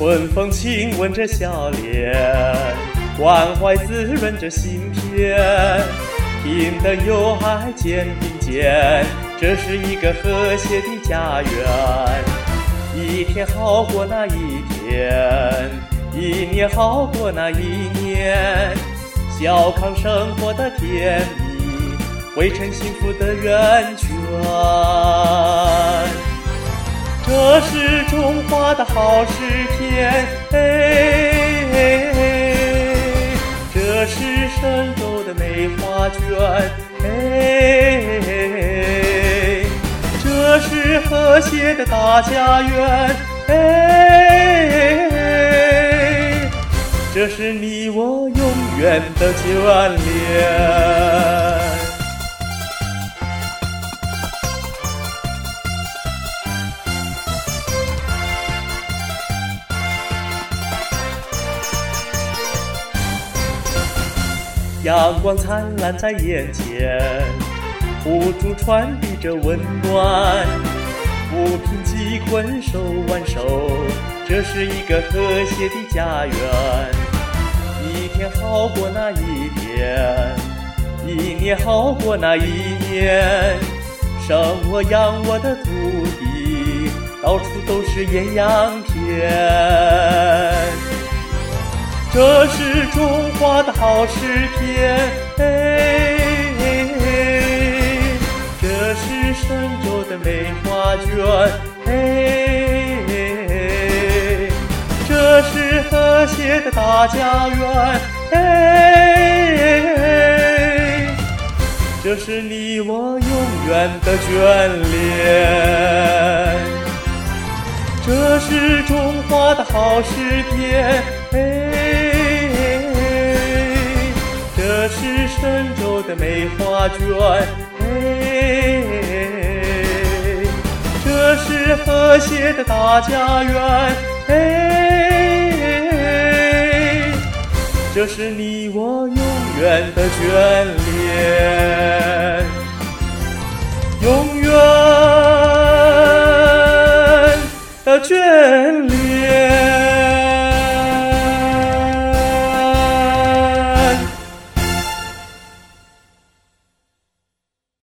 春风亲吻着笑脸，关怀滋润着心田，平等友爱肩并肩，这是一个和谐的家园。一天好过那一天，一年好过那一年，小康生活的甜蜜，汇成幸福的源泉。的好诗篇，哎哎哎，这是神州的美画卷，哎，这是和谐的大家园，哎，这是你我永远的眷恋。阳光灿烂在眼前，互助传递着温暖，扶贫济困手挽手，这是一个和谐的家园。一天好过那一天，一年好过那一年，生我养我的土地，到处都是艳阳天。这是中华的好诗篇，哎，这是神州的美画卷，哎，这是和谐的大家园，哎，这是你我永远的眷恋。这是中华的好诗篇，哎是神州的美画卷，哎，这是和谐的大家园，哎，这是你我永远的眷恋，永远的眷恋。